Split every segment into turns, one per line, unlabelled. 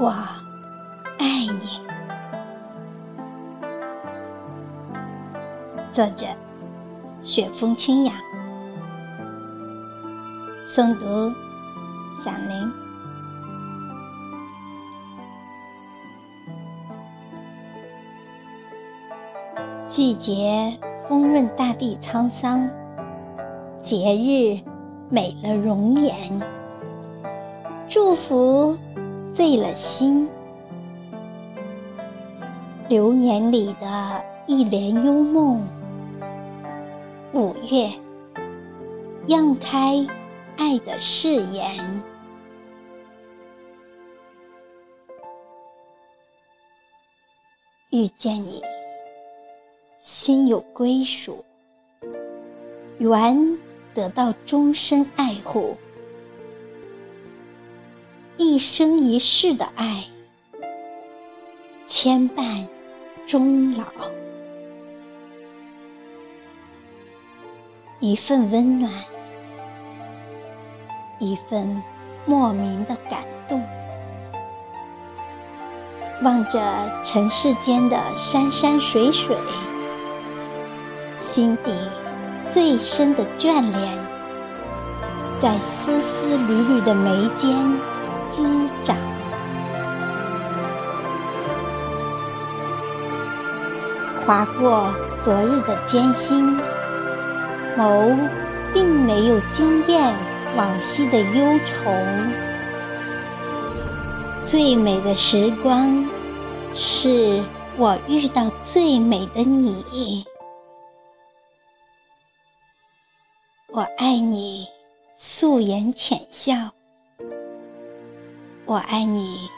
我爱你。作者：雪风清雅，诵读：响铃。季节丰润大地沧桑，节日美了容颜，祝福醉了心。流年里的一帘幽梦。五月，漾开爱的誓言。遇见你，心有归属，缘得到终身爱护，一生一世的爱，牵绊终老。一份温暖，一份莫名的感动。望着尘世间的山山水水，心底最深的眷恋，在丝丝缕缕的眉间滋长。划过昨日的艰辛。眸并没有惊艳往昔的忧愁，最美的时光，是我遇到最美的你。我爱你素颜浅笑，我爱你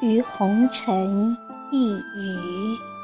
于红尘一隅。